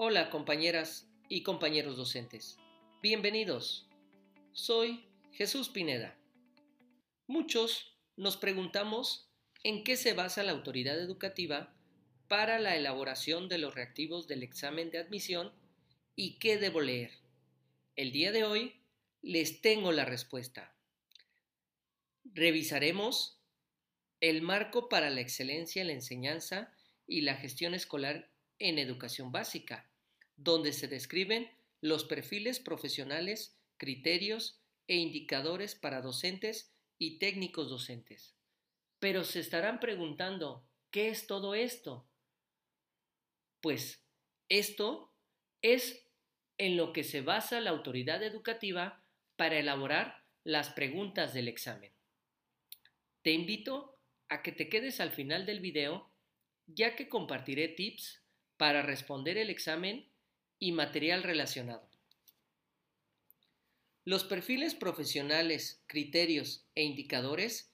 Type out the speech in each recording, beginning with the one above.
Hola compañeras y compañeros docentes. Bienvenidos. Soy Jesús Pineda. Muchos nos preguntamos en qué se basa la autoridad educativa para la elaboración de los reactivos del examen de admisión y qué debo leer. El día de hoy les tengo la respuesta. Revisaremos el marco para la excelencia en la enseñanza y la gestión escolar en educación básica, donde se describen los perfiles profesionales, criterios e indicadores para docentes y técnicos docentes. Pero se estarán preguntando, ¿qué es todo esto? Pues esto es en lo que se basa la autoridad educativa para elaborar las preguntas del examen. Te invito a que te quedes al final del video ya que compartiré tips para responder el examen y material relacionado. Los perfiles profesionales, criterios e indicadores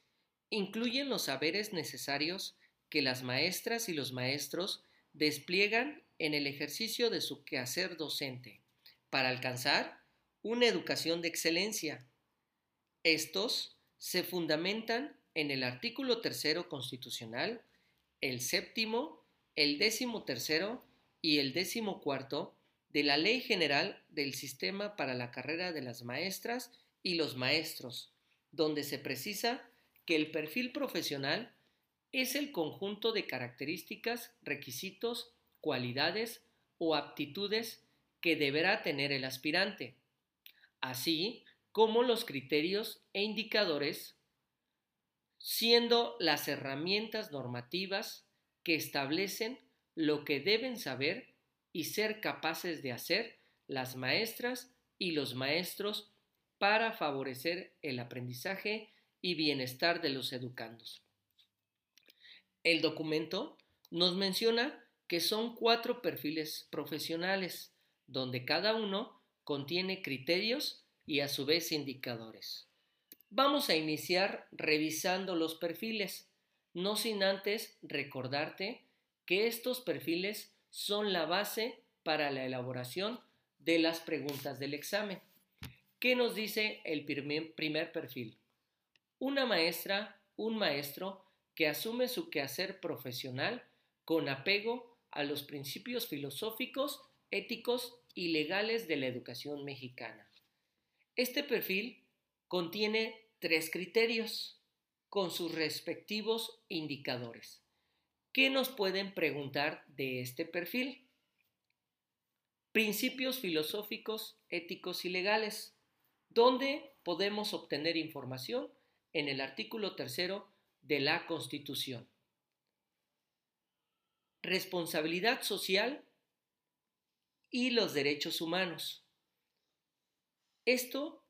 incluyen los saberes necesarios que las maestras y los maestros despliegan en el ejercicio de su quehacer docente para alcanzar una educación de excelencia. Estos se fundamentan en el artículo tercero constitucional, el séptimo el décimo tercero y el décimo cuarto de la Ley General del Sistema para la Carrera de las Maestras y los Maestros, donde se precisa que el perfil profesional es el conjunto de características, requisitos, cualidades o aptitudes que deberá tener el aspirante, así como los criterios e indicadores, siendo las herramientas normativas que establecen lo que deben saber y ser capaces de hacer las maestras y los maestros para favorecer el aprendizaje y bienestar de los educandos. El documento nos menciona que son cuatro perfiles profesionales, donde cada uno contiene criterios y a su vez indicadores. Vamos a iniciar revisando los perfiles no sin antes recordarte que estos perfiles son la base para la elaboración de las preguntas del examen. ¿Qué nos dice el primer, perfil? Una maestra, un maestro que asume su quehacer profesional con apego a los principios filosóficos, éticos y legales de la educación mexicana. Este perfil contiene tres criterios con sus respectivos indicadores. ¿Qué nos pueden preguntar de este perfil? Principios filosóficos, éticos y legales. ¿Dónde podemos obtener información? En el artículo tercero de la Constitución. Responsabilidad social y los derechos humanos. Esto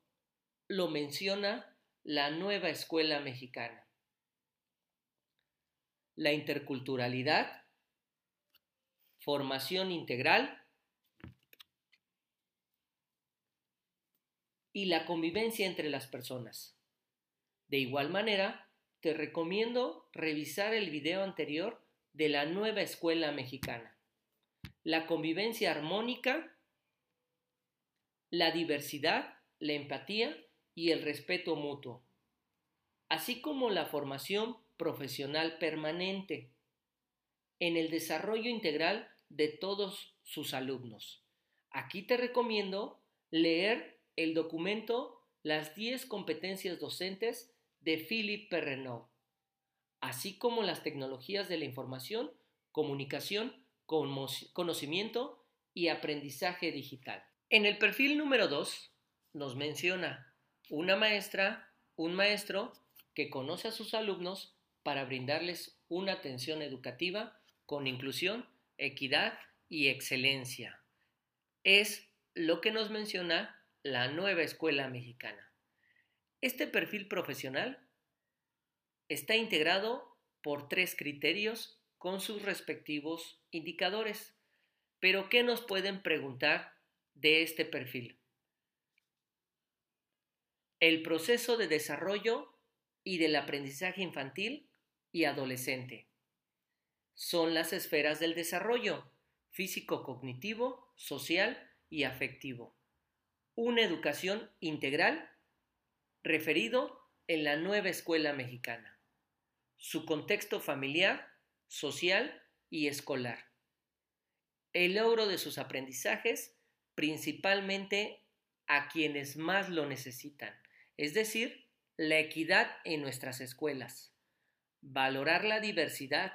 lo menciona la nueva escuela mexicana. La interculturalidad, formación integral y la convivencia entre las personas. De igual manera, te recomiendo revisar el video anterior de la nueva escuela mexicana. La convivencia armónica, la diversidad, la empatía y el respeto mutuo, así como la formación profesional permanente en el desarrollo integral de todos sus alumnos. Aquí te recomiendo leer el documento Las 10 competencias docentes de Philippe Perrenot, así como las tecnologías de la información, comunicación, conocimiento y aprendizaje digital. En el perfil número 2 nos menciona una maestra, un maestro que conoce a sus alumnos para brindarles una atención educativa con inclusión, equidad y excelencia. Es lo que nos menciona la nueva escuela mexicana. Este perfil profesional está integrado por tres criterios con sus respectivos indicadores. Pero, ¿qué nos pueden preguntar de este perfil? el proceso de desarrollo y del aprendizaje infantil y adolescente. Son las esferas del desarrollo físico-cognitivo, social y afectivo. Una educación integral referido en la nueva escuela mexicana. Su contexto familiar, social y escolar. El logro de sus aprendizajes principalmente a quienes más lo necesitan, es decir, la equidad en nuestras escuelas, valorar la diversidad,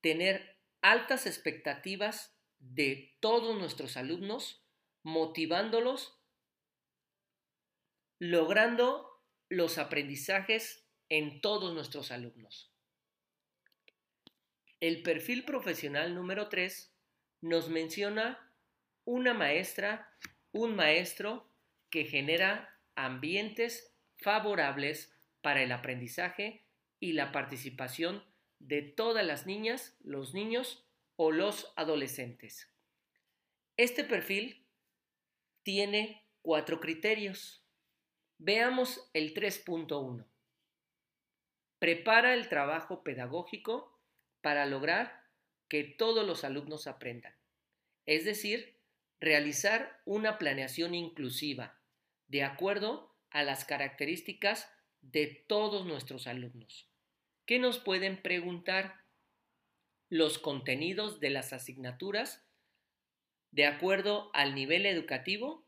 tener altas expectativas de todos nuestros alumnos, motivándolos, logrando los aprendizajes en todos nuestros alumnos. El perfil profesional número 3 nos menciona una maestra, un maestro que genera ambientes favorables para el aprendizaje y la participación de todas las niñas, los niños o los adolescentes. Este perfil tiene cuatro criterios. Veamos el 3.1. Prepara el trabajo pedagógico para lograr que todos los alumnos aprendan. Es decir, realizar una planeación inclusiva de acuerdo a las características de todos nuestros alumnos. ¿Qué nos pueden preguntar? Los contenidos de las asignaturas de acuerdo al nivel educativo,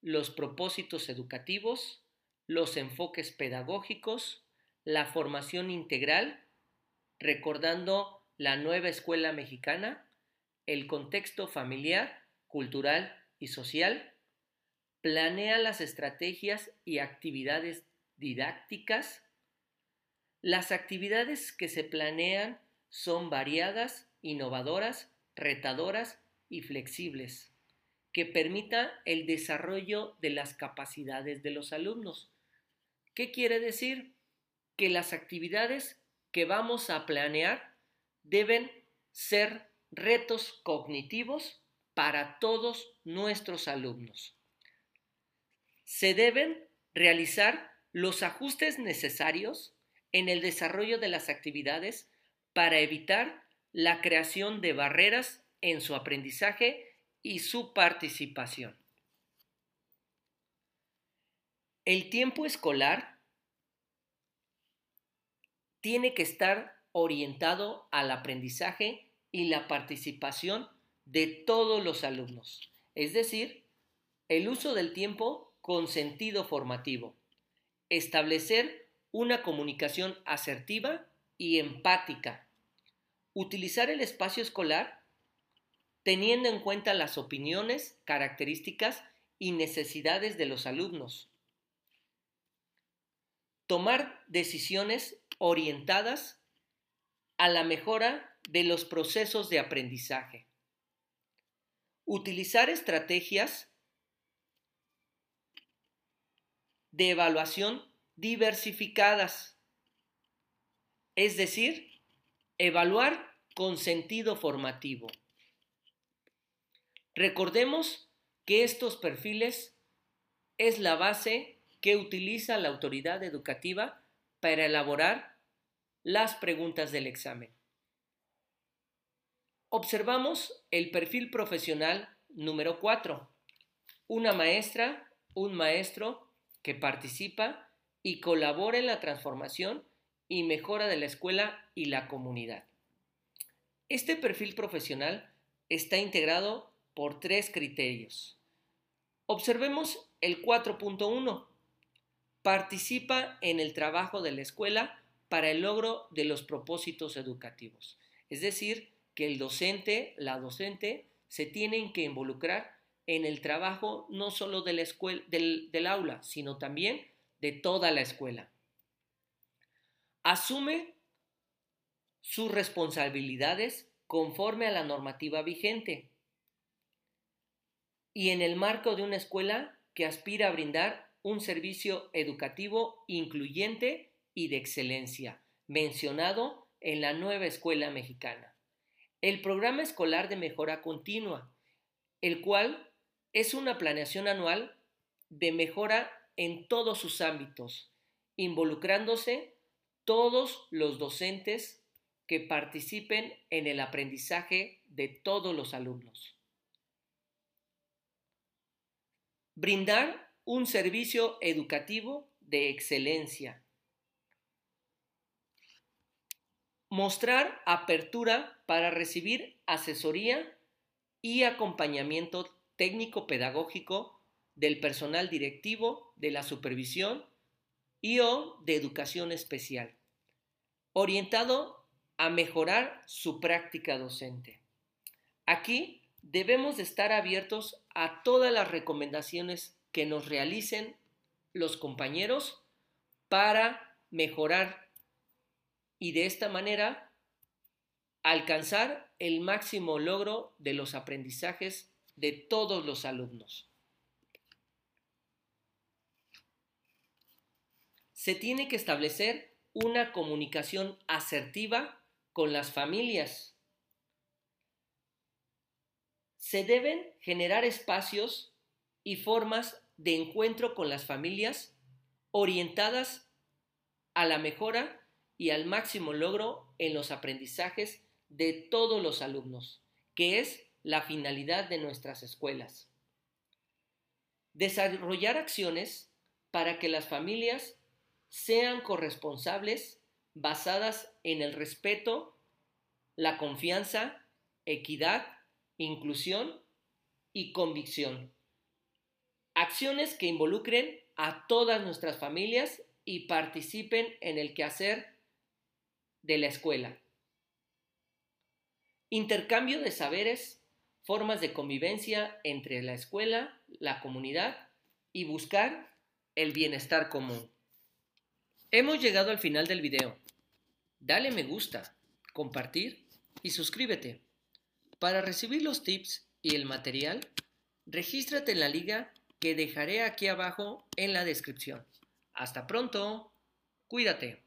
los propósitos educativos, los enfoques pedagógicos, la formación integral, recordando la nueva escuela mexicana, el contexto familiar, cultural y social, planea las estrategias y actividades didácticas. Las actividades que se planean son variadas, innovadoras, retadoras y flexibles, que permita el desarrollo de las capacidades de los alumnos. ¿Qué quiere decir? Que las actividades que vamos a planear deben ser retos cognitivos para todos nuestros alumnos. Se deben realizar los ajustes necesarios en el desarrollo de las actividades para evitar la creación de barreras en su aprendizaje y su participación. El tiempo escolar tiene que estar orientado al aprendizaje y la participación de todos los alumnos, es decir, el uso del tiempo con sentido formativo, establecer una comunicación asertiva y empática, utilizar el espacio escolar teniendo en cuenta las opiniones, características y necesidades de los alumnos, tomar decisiones orientadas a la mejora de los procesos de aprendizaje. Utilizar estrategias de evaluación diversificadas, es decir, evaluar con sentido formativo. Recordemos que estos perfiles es la base que utiliza la autoridad educativa para elaborar las preguntas del examen. Observamos el perfil profesional número 4. Una maestra, un maestro que participa y colabora en la transformación y mejora de la escuela y la comunidad. Este perfil profesional está integrado por tres criterios. Observemos el 4.1. Participa en el trabajo de la escuela para el logro de los propósitos educativos. Es decir, que el docente, la docente, se tienen que involucrar en el trabajo no solo de la escuela, del, del aula, sino también de toda la escuela. Asume sus responsabilidades conforme a la normativa vigente y en el marco de una escuela que aspira a brindar un servicio educativo incluyente y de excelencia, mencionado en la nueva escuela mexicana el programa escolar de mejora continua, el cual es una planeación anual de mejora en todos sus ámbitos, involucrándose todos los docentes que participen en el aprendizaje de todos los alumnos. Brindar un servicio educativo de excelencia. Mostrar apertura para recibir asesoría y acompañamiento técnico-pedagógico del personal directivo de la supervisión y o de educación especial, orientado a mejorar su práctica docente. Aquí debemos de estar abiertos a todas las recomendaciones que nos realicen los compañeros para mejorar y de esta manera alcanzar el máximo logro de los aprendizajes de todos los alumnos. Se tiene que establecer una comunicación asertiva con las familias. Se deben generar espacios y formas de encuentro con las familias orientadas a la mejora y al máximo logro en los aprendizajes de todos los alumnos, que es la finalidad de nuestras escuelas. Desarrollar acciones para que las familias sean corresponsables basadas en el respeto, la confianza, equidad, inclusión y convicción. Acciones que involucren a todas nuestras familias y participen en el quehacer de la escuela. Intercambio de saberes, formas de convivencia entre la escuela, la comunidad y buscar el bienestar común. Hemos llegado al final del video. Dale me gusta, compartir y suscríbete. Para recibir los tips y el material, regístrate en la liga que dejaré aquí abajo en la descripción. Hasta pronto. Cuídate.